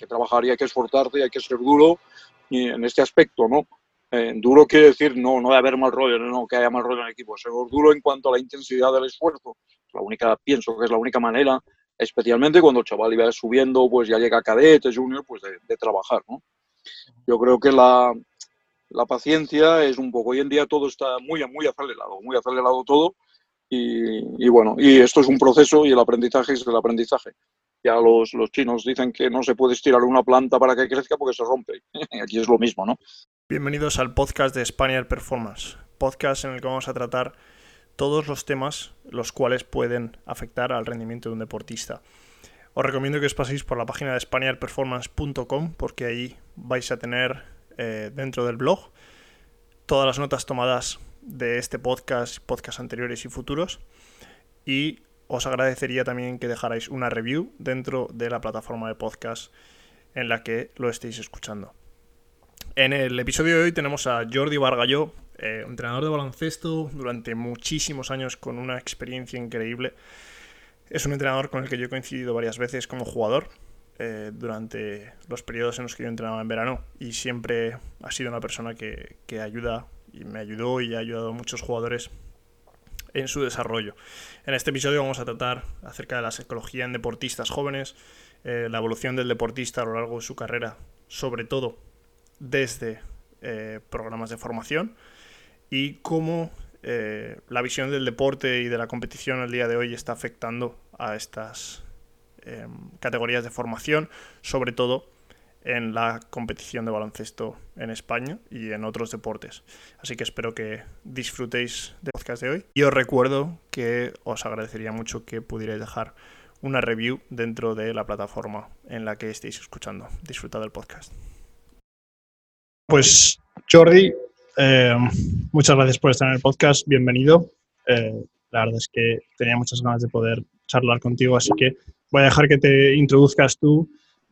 que trabajar y hay que esforzarse y hay que ser duro en este aspecto, ¿no? Eh, duro quiere decir no, no de haber mal rollo, no, que haya mal rollo en el equipo, ser duro en cuanto a la intensidad del esfuerzo. La única, pienso que es la única manera, especialmente cuando el chaval iba subiendo, pues ya llega cadete, junior, pues de, de trabajar, ¿no? Yo creo que la, la paciencia es un poco, hoy en día todo está muy, muy acelerado, muy acelerado todo y, y, bueno, y esto es un proceso y el aprendizaje es el aprendizaje. Ya los, los chinos dicen que no se puede estirar una planta para que crezca porque se rompe. Aquí es lo mismo, ¿no? Bienvenidos al podcast de Spaniard Performance, podcast en el que vamos a tratar todos los temas los cuales pueden afectar al rendimiento de un deportista. Os recomiendo que os paséis por la página de spaniardperformance.com porque ahí vais a tener eh, dentro del blog todas las notas tomadas de este podcast, podcasts anteriores y futuros. Y os agradecería también que dejarais una review dentro de la plataforma de podcast en la que lo estéis escuchando. En el episodio de hoy tenemos a Jordi Vargalló, eh, entrenador de baloncesto durante muchísimos años con una experiencia increíble. Es un entrenador con el que yo he coincidido varias veces como jugador eh, durante los periodos en los que yo entrenaba en verano y siempre ha sido una persona que, que ayuda y me ayudó y ha ayudado a muchos jugadores en su desarrollo. En este episodio vamos a tratar acerca de la psicología en deportistas jóvenes, eh, la evolución del deportista a lo largo de su carrera, sobre todo desde eh, programas de formación, y cómo eh, la visión del deporte y de la competición el día de hoy está afectando a estas em, categorías de formación, sobre todo en la competición de baloncesto en España y en otros deportes. Así que espero que disfrutéis del podcast de hoy. Y os recuerdo que os agradecería mucho que pudierais dejar una review dentro de la plataforma en la que estéis escuchando. Disfrutad del podcast. Pues Jordi, eh, muchas gracias por estar en el podcast. Bienvenido. Eh, la verdad es que tenía muchas ganas de poder charlar contigo, así que voy a dejar que te introduzcas tú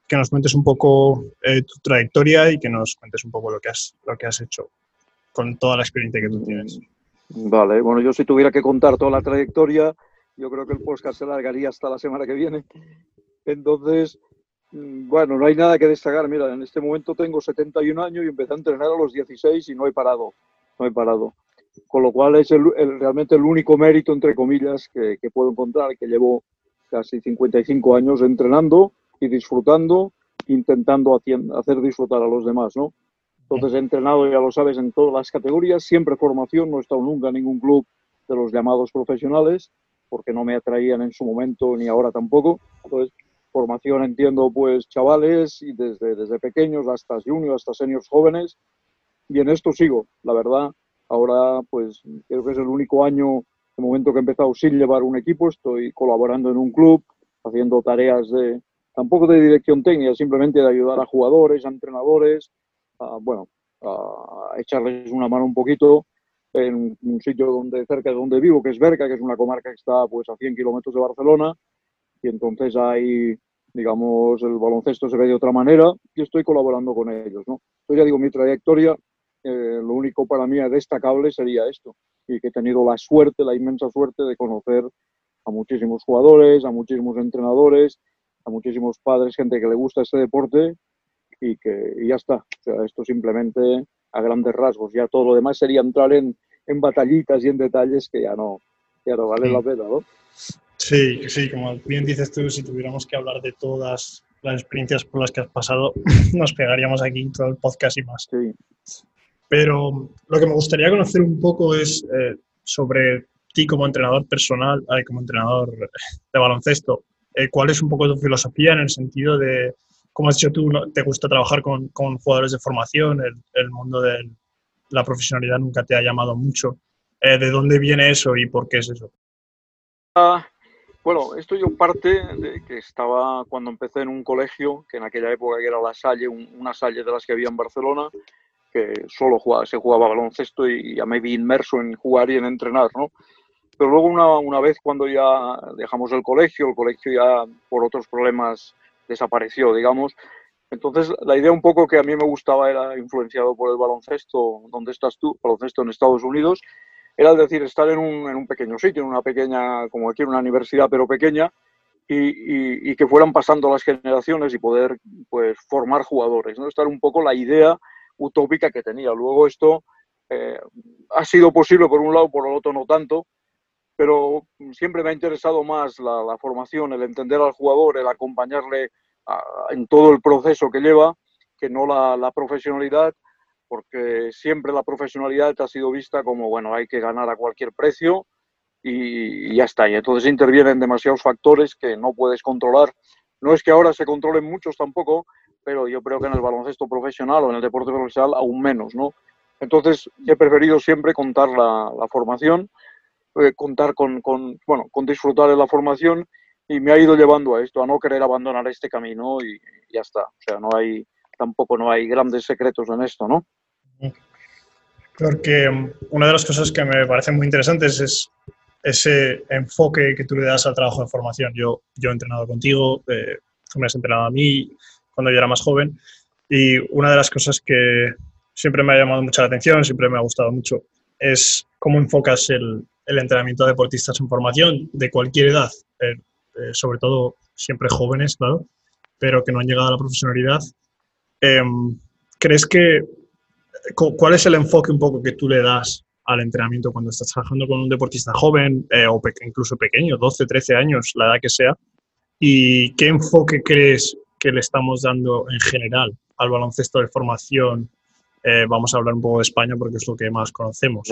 que nos cuentes un poco eh, tu trayectoria y que nos cuentes un poco lo que, has, lo que has hecho con toda la experiencia que tú tienes. Vale, bueno, yo si tuviera que contar toda la trayectoria, yo creo que el podcast se largaría hasta la semana que viene. Entonces, mm, bueno, no hay nada que destacar. Mira, en este momento tengo 71 años y empecé a entrenar a los 16 y no he parado, no he parado. Con lo cual es el, realmente el único mérito, entre comillas, que, que puedo encontrar, que llevo casi 55 años entrenando y disfrutando, intentando hacer disfrutar a los demás, ¿no? Entonces he entrenado, ya lo sabes, en todas las categorías, siempre formación, no he estado nunca en ningún club de los llamados profesionales, porque no me atraían en su momento ni ahora tampoco. Entonces, formación entiendo pues chavales y desde, desde pequeños hasta juniors, hasta seniors jóvenes, y en esto sigo, la verdad. Ahora pues creo que es el único año, el momento que he empezado sin llevar un equipo, estoy colaborando en un club, haciendo tareas de, tampoco de dirección técnica, simplemente de ayudar a jugadores, a entrenadores, a, bueno, a echarles una mano un poquito en un sitio donde cerca de donde vivo, que es Berca, que es una comarca que está pues a 100 kilómetros de Barcelona, y entonces ahí, digamos, el baloncesto se ve de otra manera y estoy colaborando con ellos, ¿no? Entonces ya digo, mi trayectoria, eh, lo único para mí destacable sería esto, y que he tenido la suerte, la inmensa suerte de conocer a muchísimos jugadores, a muchísimos entrenadores, a muchísimos padres, gente que le gusta este deporte y que y ya está. O sea, esto simplemente a grandes rasgos. Ya todo lo demás sería entrar en, en batallitas y en detalles que ya no, ya no vale sí. la pena, ¿no? Sí, sí, como bien dices tú, si tuviéramos que hablar de todas las experiencias por las que has pasado, nos pegaríamos aquí todo el podcast y más. Sí. Pero lo que me gustaría conocer un poco es eh, sobre ti como entrenador personal, eh, como entrenador de baloncesto eh, cuál es un poco tu filosofía en el sentido de, como has dicho tú, te gusta trabajar con, con jugadores de formación, el, el, mundo de la profesionalidad nunca te ha llamado mucho. Eh, ¿De dónde viene eso y por qué es eso? Uh, bueno, esto yo parte de que estaba cuando empecé en un colegio, que en aquella época era la Salle, un, una Salle de las que había en Barcelona, que solo jugaba, se jugaba baloncesto y ya me vi inmerso en jugar y en entrenar, ¿no? Pero luego una, una, vez cuando ya dejamos el colegio, el colegio ya por otros problemas desapareció, digamos. Entonces la idea un poco que a mí me gustaba era influenciado por el baloncesto, donde estás tú, baloncesto en Estados Unidos, era decir, estar en un, en un pequeño sitio, en una pequeña, como aquí, una universidad, pero pequeña, y, que fueran pasando las generaciones y poder pues, formar jugadores. ¿no? Esta era un poco la idea utópica que tenía. Luego esto eh, ha sido posible por un lado, por el otro no tanto, pero siempre me ha interesado más la, formación, el entender al jugador, el acompañarle en todo el proceso que lleva, que no la, profesionalidad, porque siempre la profesionalidad ha sido vista como, bueno, hay que ganar a cualquier precio y, ya está. Y entonces intervienen demasiados factores que no puedes controlar. No es que ahora se controlen muchos tampoco, pero yo creo que en el baloncesto profesional o en el deporte profesional aún menos, ¿no? Entonces he preferido siempre contar la, formación, eh, contar con, con, bueno, con disfrutar de la formación y me ha ido llevando a esto, a no querer abandonar este camino y, y ya está. O sea, no hay, tampoco no hay grandes secretos en esto, ¿no? Porque mm, una de las cosas que me parecen muy interesantes es ese enfoque que tú le das al trabajo de formación. Yo, yo he entrenado contigo, eh, tú me has entrenado a mí cuando yo era más joven y una de las cosas que siempre me ha llamado mucho la atención, siempre me ha gustado mucho, es cómo enfocas el, el entrenamiento de deportistas en formación de cualquier edad, eh, eh, sobre todo siempre jóvenes, claro, pero que no han llegado a la profesionalidad. Em, ¿Crees que cuál es el enfoque un poco que tú le das al entrenamiento cuando estás trabajando con un deportista joven eh, o incluso pequeño, 12, 13 años, la edad que sea, y qué enfoque crees que le estamos dando en general al baloncesto de formación. Vamos a hablar un poco de España porque es lo que más conocemos.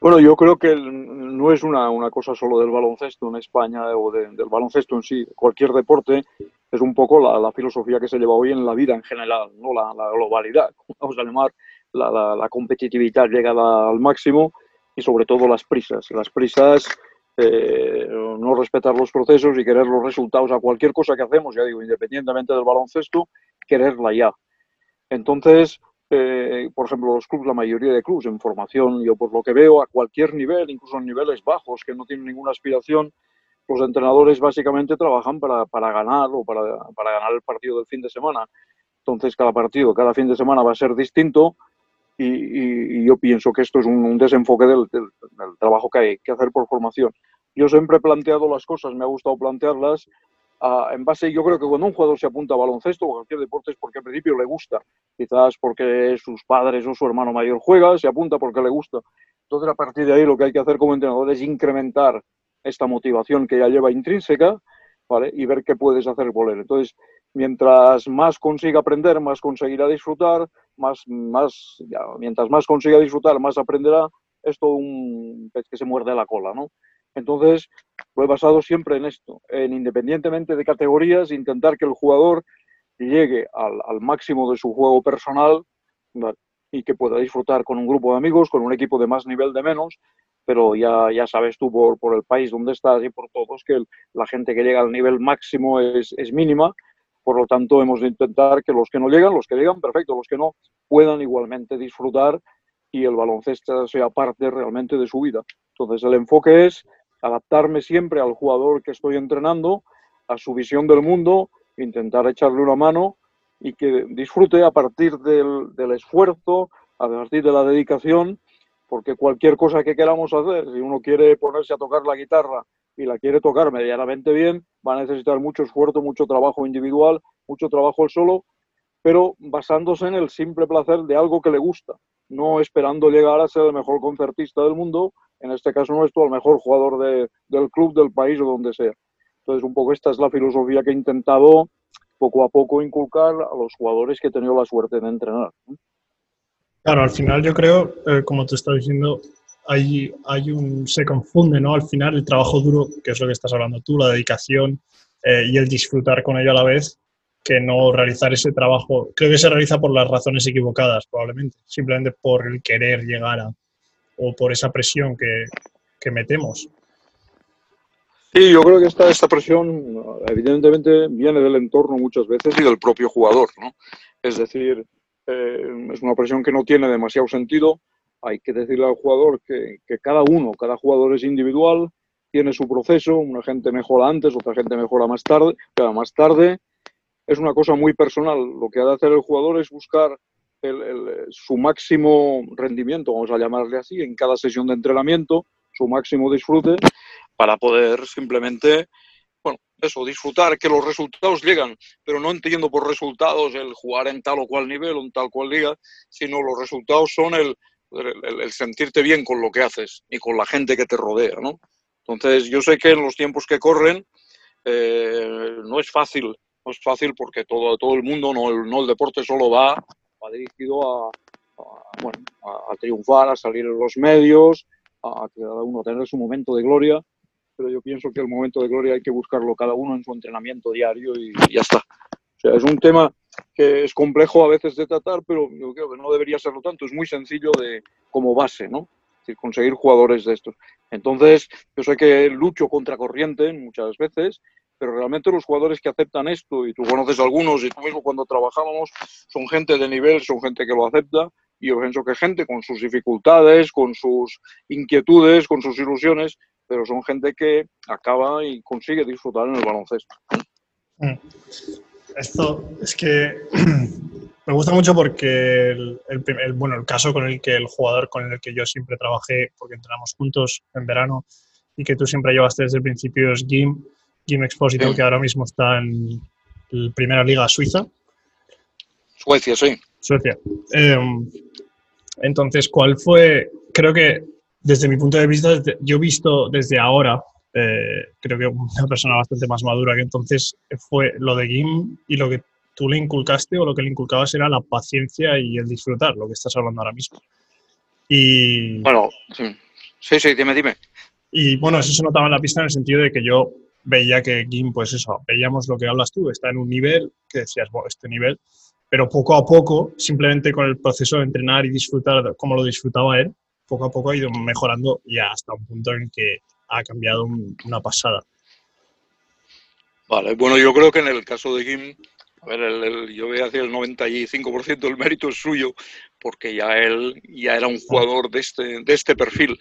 Bueno, yo creo que no es una, cosa solo del baloncesto en España o del baloncesto en sí, cualquier deporte es un poco la, filosofía que se lleva hoy en la vida en general, ¿no? la, la globalidad, vamos a llamar la, competitividad llegada al máximo y sobre todo las prisas. Las prisas, eh, no respetar los procesos y querer los resultados a cualquier cosa que hacemos, ya digo, independientemente del baloncesto, quererla ya. Entonces, eh, por ejemplo, los clubes, la mayoría de clubes en formación, yo por lo que veo, a cualquier nivel, incluso en niveles bajos que no tienen ninguna aspiración, los entrenadores básicamente trabajan para, ganar o para, ganar el partido del fin de semana. Entonces, cada partido, cada fin de semana va a ser distinto y, yo pienso que esto es un, desenfoque del, trabajo que hay que hacer por formación. Yo siempre he planteado las cosas, me ha gustado plantearlas en base, yo creo que cuando un jugador se apunta a baloncesto o a cualquier deporte es porque al principio le gusta, quizás porque sus padres o su hermano mayor juega, se apunta porque le gusta. Entonces a partir de ahí lo que hay que hacer como entrenador es incrementar esta motivación que ya lleva intrínseca ¿vale? y ver qué puedes hacer por. Entonces, mientras más consiga aprender, más conseguirá disfrutar, más, más, mientras más consiga disfrutar, más aprenderá. Es todo un pez que se muerde la cola, ¿no? Entonces, he basado siempre en esto, en independientemente de categorías, intentar que el jugador llegue al, máximo de su juego personal y que pueda disfrutar con un grupo de amigos, con un equipo de más nivel de menos, pero ya, ya sabes tú por, por el país donde estás y por todos que la gente que llega al nivel máximo es, es mínima por lo tanto, hemos de intentar que los que no llegan, los que llegan, perfecto, los que no, puedan igualmente disfrutar y el baloncesto sea parte realmente de su vida. Entonces, el enfoque es adaptarme siempre al jugador que estoy entrenando, a su visión del mundo, intentar echarle una mano y que disfrute a partir del, esfuerzo, a partir de la dedicación, porque cualquier cosa que queramos hacer, si uno quiere ponerse a tocar la guitarra y la quiere tocar medianamente bien, va a necesitar mucho esfuerzo, mucho trabajo individual, mucho trabajo el solo, pero basándose en el simple placer de algo que le gusta, no esperando llegar a ser el mejor concertista del mundo, en este caso nuestro, el mejor jugador de, del club, del país o donde sea. Entonces, un poco esta es la filosofía que he intentado poco a poco inculcar a los jugadores que he tenido la suerte de entrenar. Claro, al final yo creo, eh, como te estaba diciendo, hay, hay un, se confunde, ¿no? Al final el trabajo duro, que es lo que estás hablando tú, la dedicación eh, y el disfrutar con ello a la vez, que no realizar ese trabajo. Creo que se realiza por las razones equivocadas, probablemente, simplemente por el querer llegar a, o por esa presión que, que metemos. Sí, yo creo que esta, esta presión evidentemente viene del entorno muchas veces y del propio jugador, ¿no? Es decir, eh, es una presión que no tiene demasiado sentido, hay que decirle al jugador que, cada uno, cada jugador es individual, tiene su proceso, una gente mejora antes, otra gente mejora más tarde, cada más tarde. Es una cosa muy personal. Lo que ha de hacer el jugador es buscar su máximo rendimiento, vamos a llamarle así, en cada sesión de entrenamiento, su máximo disfrute, para poder simplemente bueno, eso, disfrutar, que los resultados llegan, pero no entiendo por resultados el jugar en tal o cual nivel o en tal cual liga, sino los resultados son el, el, sentirte bien con lo que haces y con la gente que te rodea, ¿no? Entonces, yo sé que en los tiempos que corren eh, no es fácil, no es fácil porque todo, todo el mundo, no el, no el deporte solo va, va dirigido a, bueno, a, triunfar, a salir en los medios, a, cada uno tener su momento de gloria, pero yo pienso que el momento de gloria hay que buscarlo cada uno en su entrenamiento diario y, ya está. O sea, es un tema que es complejo a veces de tratar, pero yo creo que no debería serlo tanto. Es muy sencillo de como base, ¿no? Es decir, conseguir jugadores de estos. Entonces, yo sé que lucho contra corriente muchas veces, pero realmente los jugadores que aceptan esto, y tú conoces algunos, y tú mismo cuando trabajábamos, son gente de nivel, son gente que lo acepta, y yo pienso que gente con sus dificultades, con sus inquietudes, con sus ilusiones, pero son gente que acaba y consigue disfrutar en el baloncesto. Mm. Esto es que me gusta mucho porque el, bueno, el caso con el que el jugador con el que yo siempre trabajé, porque entrenamos juntos en verano y que tú siempre llevaste desde el principio es Gim, Gim Exposito, que ahora mismo está en la primera liga suiza. Suecia, sí. Suecia. Em, entonces, ¿cuál fue? Creo que desde mi punto de vista, yo he visto desde ahora, eh, creo que una persona bastante más madura que entonces fue lo de Gim y lo que tú le inculcaste o lo que le inculcabas era la paciencia y el disfrutar, lo que estás hablando ahora mismo. Y... Bueno, sí, sí, sí dime, dime. Y bueno, eso se notaba en la pista en el sentido de que yo veía que Gim, pues eso, veíamos lo que hablas tú, está en un nivel que decías, bueno, este nivel pero poco a poco, simplemente con el proceso de entrenar y disfrutar como lo disfrutaba él, poco a poco ha ido mejorando y hasta un punto en que ha cambiado una pasada. Vale, bueno, yo creo que en el caso de Kim, a ver, el, yo voy a decir el 95% del mérito es suyo, porque ya él ya era un jugador de este, de este perfil,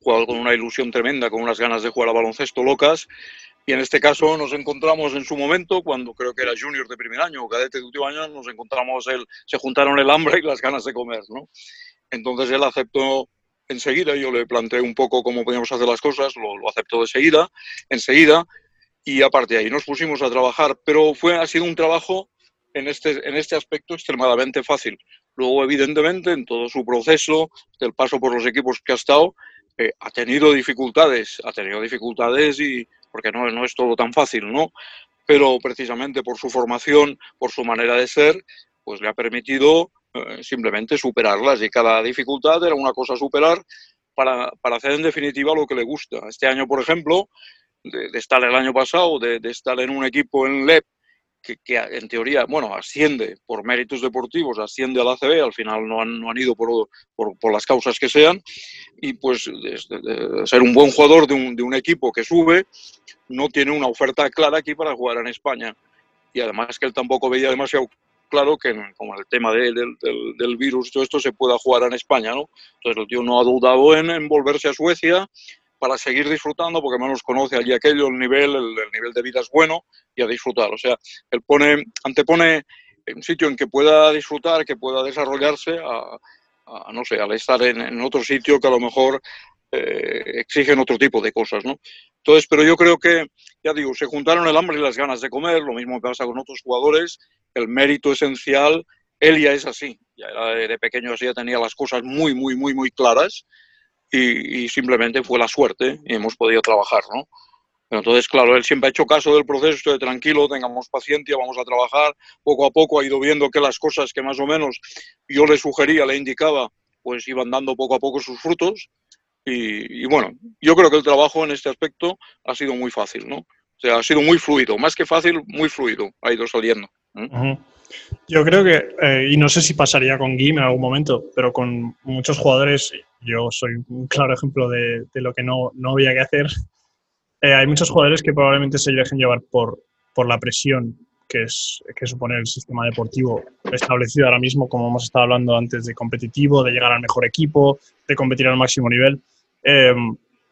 jugador con una ilusión tremenda, con unas ganas de jugar a baloncesto locas, y en este caso nos encontramos en su momento, cuando creo que era junior de primer año o cadete de último año, nos encontramos, el, se juntaron el hambre y las ganas de comer, ¿no? Entonces él aceptó enseguida, yo le planteé un poco cómo podíamos hacer las cosas, lo, lo aceptó de seguida, enseguida, y aparte de ahí nos pusimos a trabajar, pero fue, ha sido un trabajo en este, en este aspecto extremadamente fácil. Luego, evidentemente, en todo su proceso, del paso por los equipos que ha estado, eh, ha tenido dificultades, ha tenido dificultades y porque no, no es todo tan fácil, ¿no? Pero precisamente por su formación, por su manera de ser, pues le ha permitido eh, simplemente superarlas y cada dificultad era una cosa superar para, para, hacer en definitiva lo que le gusta. Este año, por ejemplo, de, estar el año pasado, de, estar en un equipo en LEP que, en teoría, bueno, asciende por méritos deportivos, asciende al ACB, al final no han, no han ido por, por, las causas que sean, y pues de, ser un buen jugador de un, de un, equipo que sube, no tiene una oferta clara aquí para jugar en España. Y además que él tampoco veía demasiado claro que como el tema de, del, del, del, virus todo esto se pueda jugar en España, ¿no? Entonces el tío no ha dudado en, en volverse a Suecia, para seguir disfrutando, porque menos conoce allí aquello, el nivel, el, el, nivel de vida es bueno y a disfrutar. O sea, él pone, antepone un sitio en que pueda disfrutar, que pueda desarrollarse, a, no sé, al estar en, otro sitio que a lo mejor eh, exigen otro tipo de cosas, ¿no? Entonces, pero yo creo que, ya digo, se juntaron el hambre y las ganas de comer, lo mismo pasa con otros jugadores, el mérito esencial, él ya es así, ya era de pequeño así, ya tenía las cosas muy, muy, muy, muy claras, y, simplemente fue la suerte y hemos podido trabajar, ¿no? Pero entonces, claro, él siempre ha hecho caso del proceso de tranquilo, tengamos paciencia, vamos a trabajar. Poco a poco ha ido viendo que las cosas que más o menos yo le sugería, le indicaba, pues iban dando poco a poco sus frutos. Y, bueno, yo creo que el trabajo en este aspecto ha sido muy fácil, ¿no? O sea, ha sido muy fluido, más que fácil, muy fluido, ha ido saliendo. -huh. Yo creo que, eh, y no sé si pasaría con Guim en algún momento, pero con muchos jugadores, yo soy un claro ejemplo de, de lo que no, no, había que hacer. Eh, hay muchos jugadores que probablemente se dejen llevar por, por la presión que, es, que supone el sistema deportivo establecido ahora mismo, como hemos estado hablando antes, de competitivo, de llegar al mejor equipo, de competir al máximo nivel. Eh,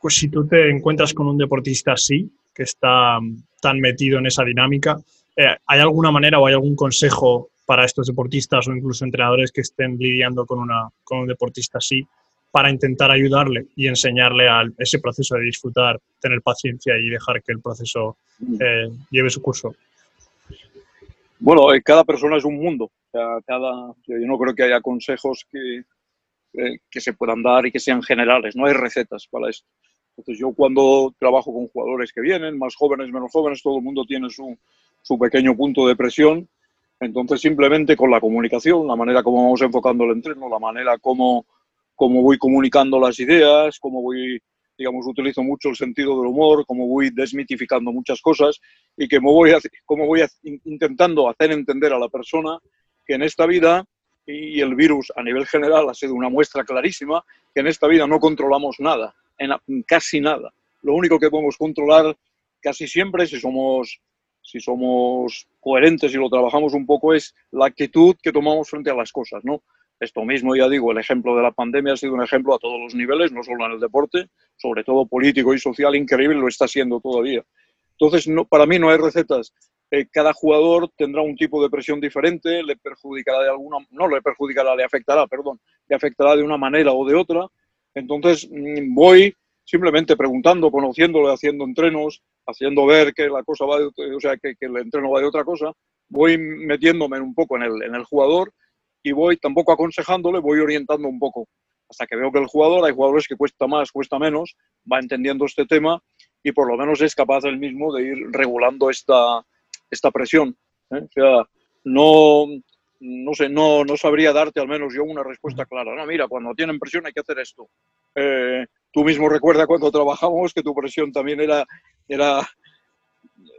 pues si tú te encuentras con un deportista así, que está tan metido en esa dinámica, eh, ¿hay alguna manera o hay algún consejo para estos deportistas o incluso entrenadores que estén lidiando con, una, con un deportista así para intentar ayudarle y enseñarle a ese proceso de disfrutar, tener paciencia y dejar que el proceso eh, lleve su curso? Bueno, eh, cada persona es un mundo. yo no creo que haya consejos que, que se puedan dar y que sean generales. No hay recetas para esto. Entonces yo cuando trabajo con jugadores que vienen, más jóvenes, menos jóvenes, todo el mundo tiene su, su pequeño punto de presión. Entonces simplemente con la comunicación, la manera como vamos enfocando el entreno, la manera como, como voy comunicando las ideas, como voy, digamos, utilizo mucho el sentido del humor, como voy desmitificando muchas cosas y que me voy, como voy intentando hacer entender a la persona que en esta vida y el virus a nivel general ha sido una muestra clarísima que en esta vida no controlamos nada, en casi nada. Lo único que podemos controlar casi siempre, si somos, si somos coherentes y lo trabajamos un poco, es la actitud que tomamos frente a las cosas, ¿no? Esto mismo, ya digo, el ejemplo de la pandemia ha sido un ejemplo a todos los niveles, no solo en el deporte, sobre todo político y social, increíble, lo está siendo todavía. Entonces, para mí no hay recetas. Eh, cada jugador tendrá un tipo de presión diferente, le perjudicará de alguna, no le perjudicará, le afectará, perdón, le afectará de una manera o de otra. Entonces, mm, voy simplemente preguntando, conociéndole, haciendo entrenos, haciendo ver que la cosa va de, o sea, que, que, el entreno va de otra cosa, voy metiéndome un poco en el, en el jugador y voy tampoco aconsejándole, voy orientando un poco hasta que veo que el jugador, hay jugadores que cuesta más, cuesta menos, va entendiendo este tema y por lo menos es capaz él mismo de ir regulando esta, esta presión. ¿eh? O sea, no, no sé, no, no sabría darte al menos yo una respuesta clara. No, mira, cuando tienen presión hay que hacer esto. Eh, tú mismo recuerda cuando trabajamos que tu presión también era, era,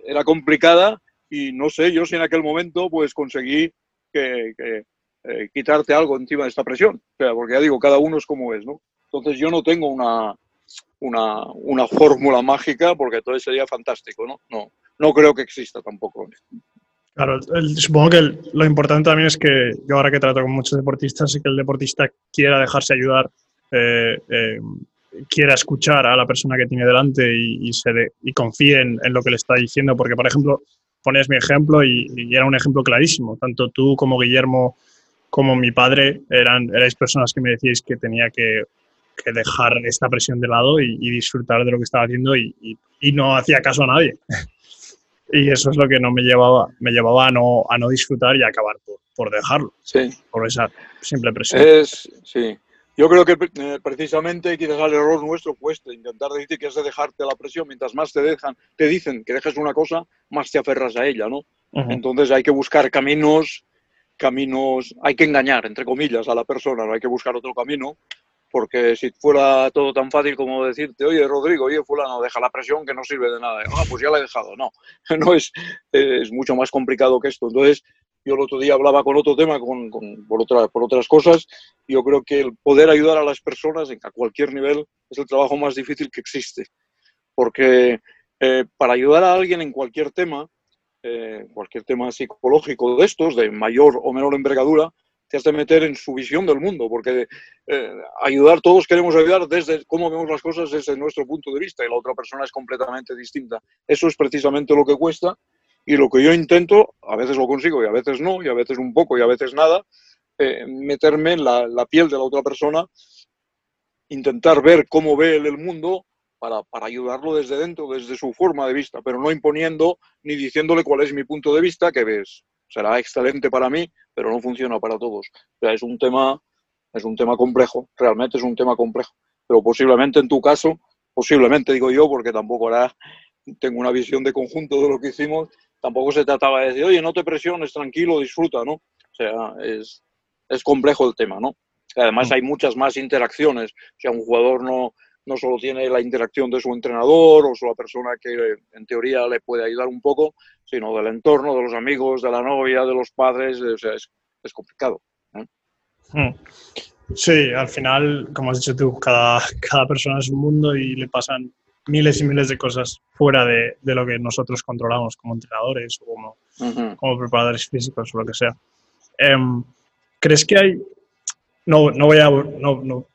era complicada y no sé, yo si en aquel momento pues conseguí que, eh, quitarte algo encima de esta presión. O sea, porque ya digo, cada uno es como es, ¿no? Entonces yo no tengo una, una, una fórmula mágica porque entonces sería fantástico, ¿no? No, no creo que exista tampoco. Claro, supongo que lo importante también es que yo ahora que trato con muchos deportistas, es que el deportista quiera dejarse ayudar, eh, eh, quiera escuchar a la persona que tiene delante y, se y confíe en, lo que le está diciendo, porque por ejemplo, pones mi ejemplo y, y, era un ejemplo clarísimo, tanto tú como Guillermo como mi padre eran, erais personas que me decíais que tenía que, dejar esta presión de lado y, disfrutar de lo que estaba haciendo y, no hacía caso a nadie. y eso es lo que no me llevaba, me llevaba a no, a no disfrutar y a acabar por, dejarlo. Sí. Por esa simple presión. Es, sí. Yo creo que eh, precisamente quizás el error nuestro fue este, intentar decirte que es de dejarte la presión, mientras más te dejan, te dicen que dejes una cosa, más te aferras a ella, ¿no? Entonces hay que buscar caminos caminos, hay que engañar, entre comillas, a la persona, no hay que buscar otro camino, porque si fuera todo tan fácil como decirte, oye, Rodrigo, oye, fulano, deja la presión que no sirve de nada. Ah, pues ya la he dejado. No, no es, es mucho más complicado que esto. Entonces, yo el otro día hablaba con otro tema, con, con, por, otra, por otras cosas, yo creo que el poder ayudar a las personas en, a cualquier nivel es el trabajo más difícil que existe. Porque eh, para ayudar a alguien en cualquier tema, eh, cualquier tema psicológico de estos, de mayor o menor envergadura, te has de meter en su visión del mundo, porque eh, ayudar, todos queremos ayudar desde cómo vemos las cosas desde nuestro punto de vista y la otra persona es completamente distinta. Eso es precisamente lo que cuesta y lo que yo intento, a veces lo consigo y a veces no, y a veces un poco y a veces nada, eh, meterme en la, piel de la otra persona, intentar ver cómo ve él el mundo para, para, ayudarlo desde dentro, desde su forma de vista, pero no imponiendo ni diciéndole cuál es mi punto de vista, que ves, será excelente para mí, pero no funciona para todos. O sea, es un tema, es un tema complejo, realmente es un tema complejo. Pero posiblemente en tu caso, posiblemente digo yo, porque tampoco ahora tengo una visión de conjunto de lo que hicimos, tampoco se trataba de decir, oye, no te presiones, tranquilo, disfruta, ¿no? O sea, es, es complejo el tema, ¿no? Además mm. hay muchas más interacciones. O sea, un jugador no, no solo tiene la interacción de su entrenador o su la persona que en teoría le puede ayudar un poco, sino del entorno, de los amigos, de la novia, de los padres, o sea, es, es complicado. ¿eh? Hmm. Sí, al final, como has dicho tú, cada, cada persona es un mundo y le pasan miles y miles de cosas fuera de, de lo que nosotros controlamos como entrenadores o como, como preparadores físicos o lo que sea. Em, ¿Crees que hay, no, no voy a, no, no,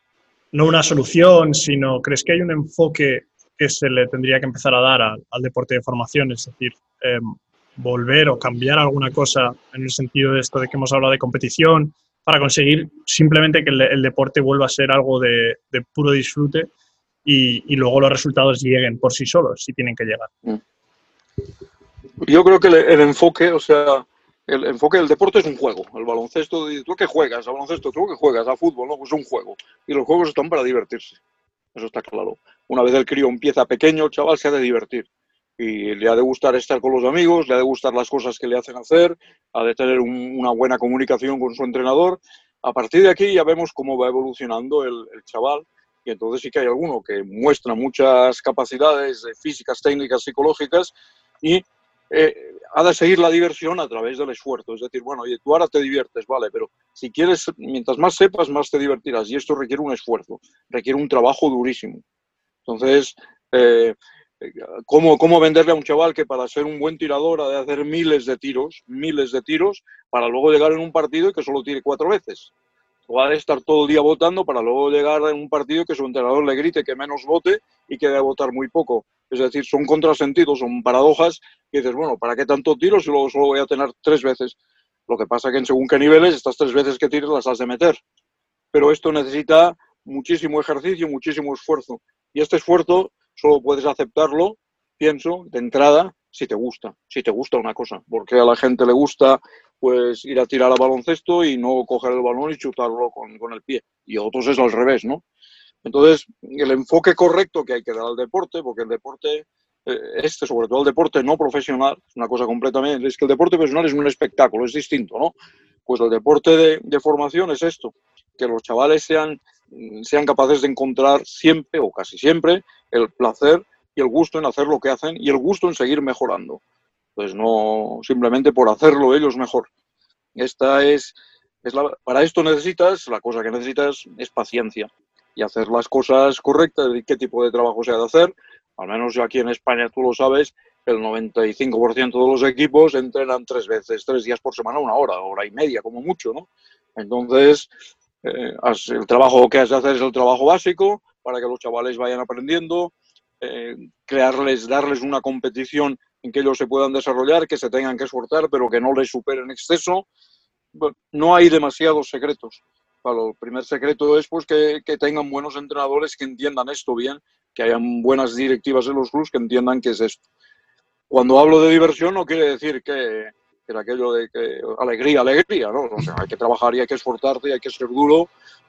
no una solución, sino crees que hay un enfoque que se le tendría que empezar a dar al, deporte de formación, es decir, em, volver o cambiar alguna cosa en el sentido de esto de que hemos hablado de competición, para conseguir simplemente que el, deporte vuelva a ser algo de, puro disfrute y, luego los resultados lleguen por sí solos, si tienen que llegar. Mm. Yo creo que el, enfoque, o sea, el enfoque del deporte es un juego. El baloncesto, tú que juegas a baloncesto, tú que juegas a fútbol, ¿no? Pues es un juego. Y los juegos están para divertirse. Eso está claro. Una vez el crío empieza pequeño, el chaval se ha de divertir. Y le ha de gustar estar con los amigos, le ha de gustar las cosas que le hacen hacer, ha de tener una buena comunicación con su entrenador. A partir de aquí ya vemos cómo va evolucionando el, el chaval y entonces sí que hay alguno que muestra muchas capacidades físicas, técnicas, psicológicas y eh, ha de seguir la diversión a través del esfuerzo. Es decir, bueno, oye, tú ahora te diviertes, vale, pero si quieres, mientras más sepas, más te divertirás. Y esto requiere un esfuerzo, requiere un trabajo durísimo. Entonces, eh, ¿cómo, ¿cómo venderle a un chaval que para ser un buen tirador ha de hacer miles de tiros, miles de tiros, para luego llegar en un partido y que solo tire cuatro veces? O ha de estar todo el día votando para luego llegar en un partido que su entrenador le grite que menos vote y que debe votar muy poco. Es decir, son contrasentidos, son paradojas y dices, bueno, ¿para qué tanto tiro si luego solo voy a tener tres veces? Lo que pasa que en según qué niveles, estas tres veces que tires las has de meter. Pero esto necesita muchísimo ejercicio, muchísimo esfuerzo. Y este esfuerzo solo puedes aceptarlo, pienso, de entrada, si te gusta, si te gusta una cosa. Porque a la gente le gusta pues ir a tirar a baloncesto y no coger el balón y chutarlo con, con el pie. Y otros es al revés, ¿no? Entonces, el enfoque correcto que hay que dar al deporte, porque el deporte, eh, este, sobre todo el deporte no profesional, es una cosa completamente, es que el deporte profesional es un espectáculo, es distinto, ¿no? Pues el deporte de, de formación es esto, que los chavales sean, sean capaces de encontrar siempre o casi siempre el placer y el gusto en hacer lo que hacen y el gusto en seguir mejorando pues no simplemente por hacerlo ellos mejor. Esta es, es la, para esto necesitas, la cosa que necesitas es paciencia y hacer las cosas correctas y qué tipo de trabajo se ha de hacer. Al menos aquí en España, tú lo sabes, el 95% de los equipos entrenan tres veces, tres días por semana, una hora, hora y media, como mucho, ¿no? Entonces, eh, el trabajo que has de hacer es el trabajo básico para que los chavales vayan aprendiendo, eh, crearles, darles una competición en que ellos se puedan desarrollar, que se tengan que esforzar, pero que no les superen en exceso. no hay demasiados secretos. el primer secreto es pues, que, que, tengan buenos entrenadores que entiendan esto bien, que hayan buenas directivas en los clubes que entiendan qué es esto. Cuando hablo de diversión no quiere decir que, que aquello de que alegría, alegría, ¿no? O sea, hay que trabajar y hay que esforzarte y hay que ser duro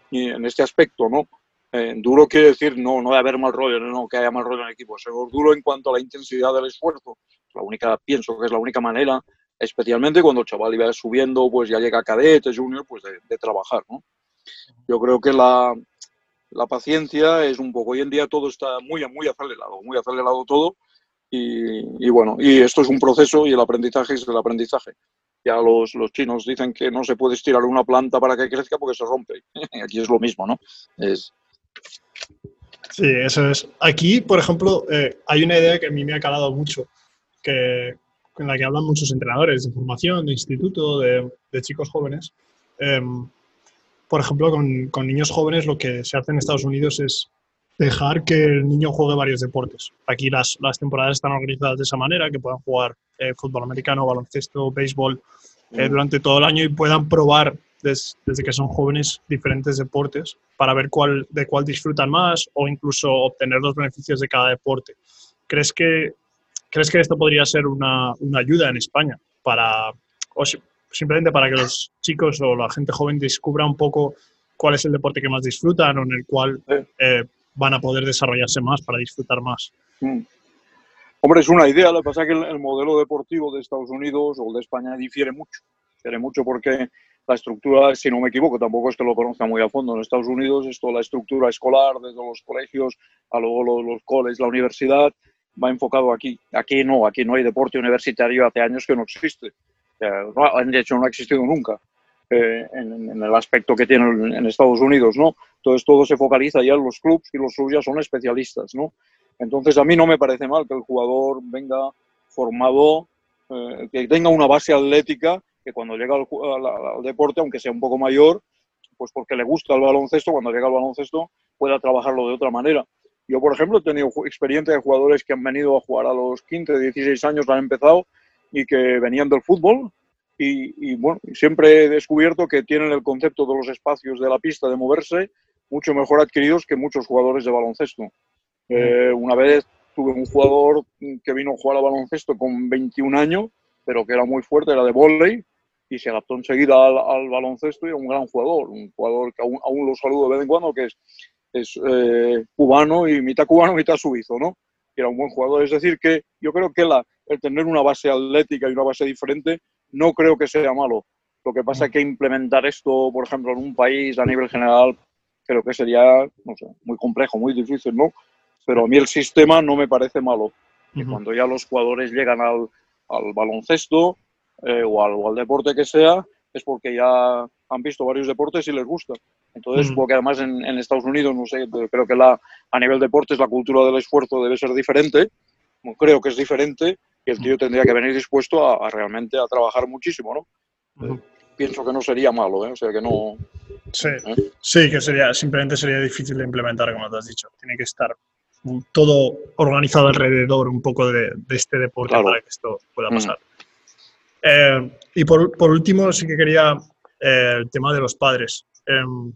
y en este aspecto, ¿no? Eh, duro quiere decir no, no de haber mal rollo, no, que haya mal rollo en el equipo. Ser duro en cuanto a la intensidad del esfuerzo. La única, pienso que es la única manera, especialmente cuando el chaval iba subiendo, pues ya llega a cadete, junior, pues de, trabajar, ¿no? Yo creo que la, la, paciencia es un poco, hoy en día todo está muy, muy acelerado, muy acelerado todo. Y, bueno, y esto es un proceso y el aprendizaje es el aprendizaje. Ya los, los chinos dicen que no se puede estirar una planta para que crezca porque se rompe. Aquí es lo mismo, ¿no? Es, Sí, eso es. Aquí, por ejemplo, eh, hay una idea que a mí me ha calado mucho, que, en la que hablan muchos entrenadores de formación, de instituto, de, chicos jóvenes. Em, por ejemplo, con, niños jóvenes lo que se hace en Estados Unidos es dejar que el niño juegue varios deportes. Aquí las, temporadas están organizadas de esa manera, que puedan jugar eh, fútbol americano, baloncesto, béisbol eh, mm. durante todo el año y puedan probar desde que son jóvenes diferentes deportes para ver cuál, de cuál disfrutan más o incluso obtener los beneficios de cada deporte. ¿Crees que, ¿crees que esto podría ser una, una ayuda en España para, o simplemente para que los chicos o la gente joven descubra un poco cuál es el deporte que más disfrutan o en el cual eh, van a poder desarrollarse más para disfrutar más? Mm. Hombre, es una idea, lo que pasa es que el, el modelo deportivo de Estados Unidos o de España difiere mucho. Difiere mucho porque la estructura, si no me equivoco, tampoco es que lo conozca muy a fondo. En Estados Unidos, esto, la estructura escolar, desde los colegios a luego los, los colegios, la universidad, va enfocado aquí. Aquí no, aquí no hay deporte universitario hace años que no existe. De hecho, no ha existido nunca eh, en, el aspecto que tienen en Estados Unidos, ¿no? Entonces, todo se focaliza ya en los clubes y los ya son especialistas, ¿no? Entonces, a mí no me parece mal que el jugador venga formado, eh, que tenga una base atlética que cuando llega al, deporte, aunque sea un poco mayor, pues porque le gusta el baloncesto, cuando llega al baloncesto pueda trabajarlo de otra manera. Yo, por ejemplo, he tenido experiencia de jugadores que han venido a jugar a los 15, 16 años, han empezado y que venían del fútbol y, bueno, siempre he descubierto que tienen el concepto de los espacios de la pista de moverse mucho mejor adquiridos que muchos jugadores de baloncesto. Eh, una vez tuve un jugador que vino a jugar a baloncesto con 21 años, pero que era muy fuerte, era de volley, y se adaptó enseguida al, baloncesto y era un gran jugador, un jugador que aún, lo saludo de vez en cuando, que es, es eh, cubano y mitad cubano, mitad suizo, ¿no? Y era un buen jugador. Es decir, que yo creo que la, el tener una base atlética y una base diferente no creo que sea malo. Lo que pasa es que implementar esto, por ejemplo, en un país a nivel general, creo que sería, no sé, muy complejo, muy difícil, ¿no? Pero a mí el sistema no me parece malo. Y cuando ya los jugadores llegan al, al baloncesto eh, o, al, al, deporte que sea, es porque ya han visto varios deportes y les gusta. Entonces, porque además en, en, Estados Unidos, no sé, creo que la, a nivel deportes la cultura del esfuerzo debe ser diferente, creo que es diferente, y el tío tendría que venir dispuesto a, realmente a trabajar muchísimo, ¿no? Pienso que no sería malo, ¿eh? O sea, que no... Sí, ¿eh? sí, que sería, simplemente sería difícil de implementar, como te has dicho. Tiene que estar todo organizado alrededor un poco de, este deporte para que esto pueda pasar. Eh, y por, por, último, sí que quería eh, el tema de los padres. Em,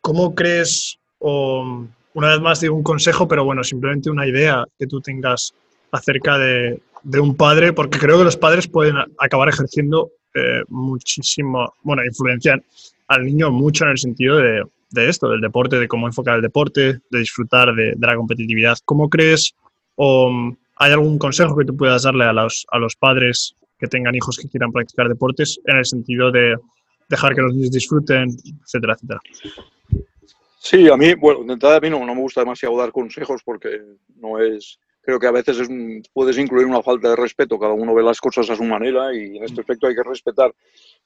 ¿Cómo crees, o una vez más digo un consejo, pero bueno, simplemente una idea que tú tengas acerca de, de un padre, porque creo que los padres pueden acabar ejerciendo eh, muchísimo, bueno, influenciar al niño mucho en el sentido de, de, esto, del deporte, de cómo enfocar el deporte, de disfrutar de, de la competitividad. ¿Cómo crees o hay algún consejo que tú puedas darle a los, a los padres que tengan hijos que quieran practicar deportes en el sentido de dejar que los niños disfruten, etcétera, etcétera? Sí, a mí, bueno, de entrada a mí no, me gusta demasiado dar consejos porque no es, creo que a veces es puedes incluir una falta de respeto, cada uno ve las cosas a su manera y en este aspecto hay que respetar.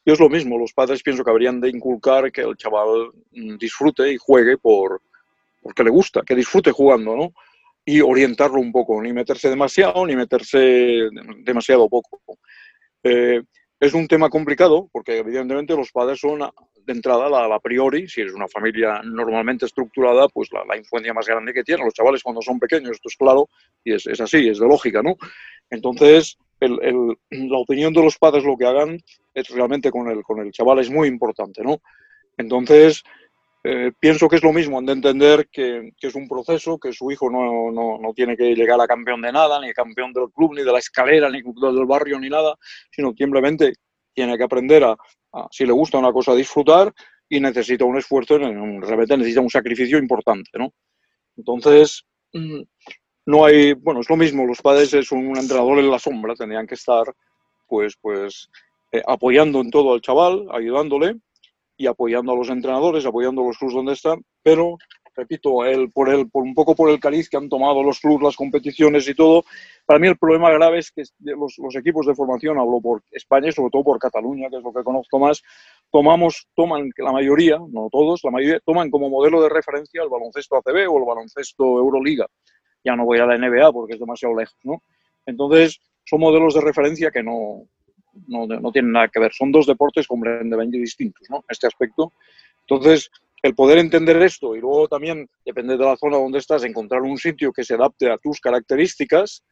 Y es lo mismo, los padres pienso que habrían de inculcar que el chaval mm, disfrute y juegue por, porque le gusta, que disfrute jugando, ¿no? Y orientarlo un poco, ni meterse demasiado, ni meterse demasiado poco. Eh, es un tema complicado porque evidentemente los padres son de entrada la, a priori, si es una familia normalmente estructurada, pues la, influencia más grande que tienen los chavales cuando son pequeños, esto es claro, y es, es así, es de lógica, ¿no? Entonces, la opinión de los padres, lo que hagan, es realmente con el, con el chaval es muy importante, ¿no? Entonces, eh, pienso que es lo mismo, han de entender que, que, es un proceso, que su hijo no, no, no, tiene que llegar a campeón de nada, ni campeón del club, ni de la escalera, ni del barrio, ni nada, sino simplemente tiene que aprender a, si le gusta una cosa, disfrutar y necesita un esfuerzo, de repente necesita un sacrificio importante, ¿no? Entonces, mm, no hay, bueno, es lo mismo, los padres es un entrenador en la sombra, tendrían que estar, pues, pues, eh, apoyando en todo al chaval, ayudándole, y apoyando a los entrenadores, apoyando a los clubes donde están, pero repito, por, el, por un poco por el cariz que han tomado los clubes, las competiciones y todo, para mí el problema grave es que los, los, equipos de formación, hablo por España y sobre todo por Cataluña, que es lo que conozco más, tomamos, toman, la mayoría, no todos, la mayoría toman como modelo de referencia el baloncesto ACB o el baloncesto Euroliga. Ya no voy a la NBA porque es demasiado lejos, ¿no? Entonces, son modelos de referencia que no, no, no tienen nada que ver. Son dos deportes completamente distintos, ¿no? Este aspecto. Entonces, el poder entender esto y luego también, depende de la zona donde estás, encontrar un sitio que se adapte a tus características,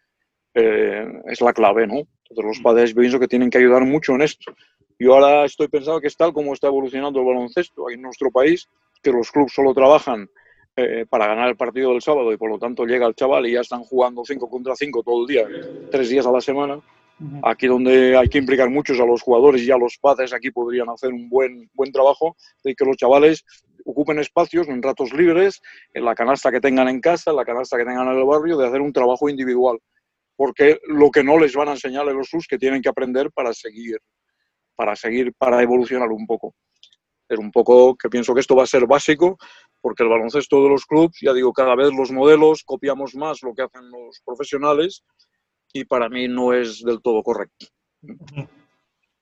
eh, es la clave, ¿no? Entonces los padres pienso que tienen que ayudar mucho en esto. Yo ahora estoy pensando que es tal como está evolucionando el baloncesto en nuestro país, que los clubes solo trabajan eh, para ganar el partido del sábado y por lo tanto llega el chaval y ya están jugando 5 contra 5 todo el día, tres días a la semana. Aquí donde hay que implicar muchos a los jugadores y a los padres, aquí podrían hacer un buen, buen trabajo de que los chavales ocupen espacios en ratos libres, en la canasta que tengan en casa, en la canasta que tengan en el barrio, de hacer un trabajo individual. Porque lo que no les van a enseñar a los sus que tienen que aprender para seguir, para seguir, para evolucionar un poco. Es un poco que pienso que esto va a ser básico, porque el baloncesto de los clubes, ya digo, cada vez los modelos copiamos más lo que hacen los profesionales y para mí no es del todo correcto.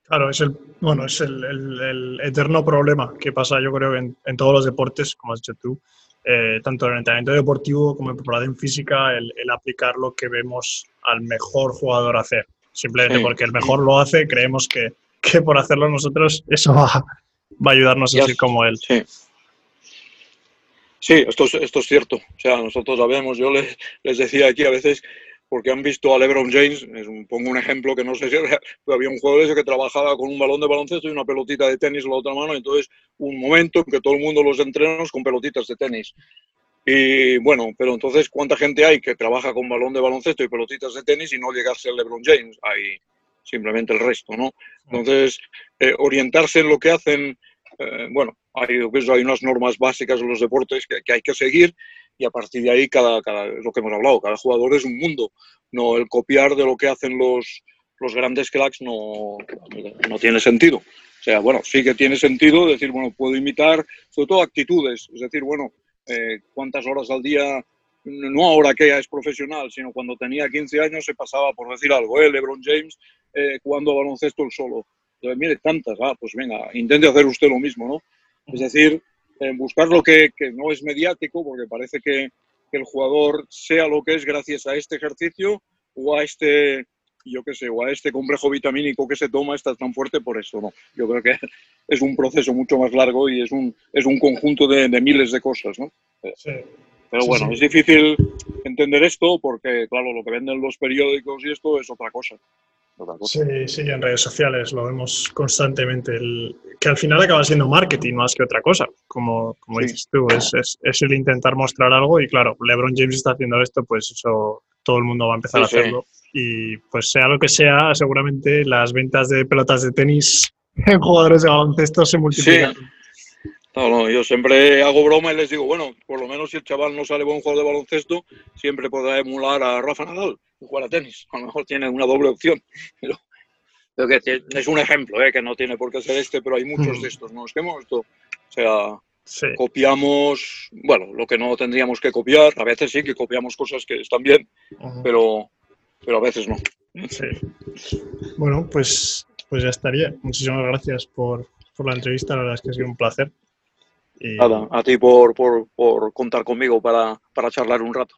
Claro, es el, bueno, es el, el, eterno problema que pasa, yo creo, en, en, todos los deportes, como has dicho tú, eh, tanto en el entrenamiento deportivo como en preparación física, el, aplicar lo que vemos al mejor jugador hacer. Simplemente porque el mejor lo hace, creemos que, que, por hacerlo nosotros eso va, va a ayudarnos a ser como él. Sí. Sí, esto es, esto es cierto. O sea, nosotros sabemos, yo les, les decía aquí a veces, porque han visto a LeBron James, pongo un ejemplo que no sé si había un jugador ese que trabajaba con un balón de baloncesto y una pelotita de tenis en la otra mano, entonces un momento en que todo el mundo los entrenos con pelotitas de tenis. Y bueno, pero entonces, ¿cuánta gente hay que trabaja con balón de baloncesto y pelotitas de tenis y no llega a ser LeBron James? Hay simplemente el resto, ¿no? Entonces, eh, orientarse en lo que hacen, eh, bueno, hay, hay unas normas básicas en los deportes que, que hay que seguir y a partir de ahí, cada, cada, lo que hemos hablado, cada jugador es un mundo. No, el copiar de lo que hacen los, los grandes cracks no, no tiene sentido. O sea, bueno, sí que tiene sentido decir, bueno, puedo imitar, sobre todo actitudes, es decir, bueno, eh, cuántas horas al día, no ahora que ya es profesional, sino cuando tenía 15 años se pasaba, por decir algo, ¿eh? LeBron James eh, jugando baloncesto el solo. Entonces, mire, tantas, ah, pues venga, intente hacer usted lo mismo, ¿no? Es decir, buscar lo que, que, no es mediático, porque parece que, que, el jugador sea lo que es gracias a este ejercicio o a este, yo qué sé, o a este complejo vitamínico que se toma está tan fuerte por eso, ¿no? Yo creo que es un proceso mucho más largo y es un, es un conjunto de, de miles de cosas, ¿no? Sí. Pero bueno, es difícil entender esto porque, claro, lo que venden los periódicos y esto es otra cosa. Sí, sí, en redes sociales lo vemos constantemente, el, que al final acaba siendo marketing más que otra cosa, como, como dices tú, es, es, es, el intentar mostrar algo y claro, LeBron James está haciendo esto, pues eso todo el mundo va a empezar a hacerlo. Y pues sea lo que sea, seguramente las ventas de pelotas de tenis en jugadores de baloncesto se multiplican. No, no, yo siempre hago broma y les digo, bueno, por lo menos si el chaval no sale buen jugador de baloncesto, siempre podrá emular a Rafa Nadal y jugar a tenis. A lo mejor tiene una doble opción. Pero, que es un ejemplo, ¿eh? que no tiene por qué ser este, pero hay muchos de estos, ¿no? Es que hemos esto, o sea, copiamos, bueno, lo que no tendríamos que copiar. A veces sí que copiamos cosas que están bien, pero, pero a veces no. Sí. Bueno, pues, pues ya estaría. Muchísimas gracias por, por la entrevista, la verdad es que ha sido un placer. Nada, a ti por, por, por contar conmigo para, para charlar un rato.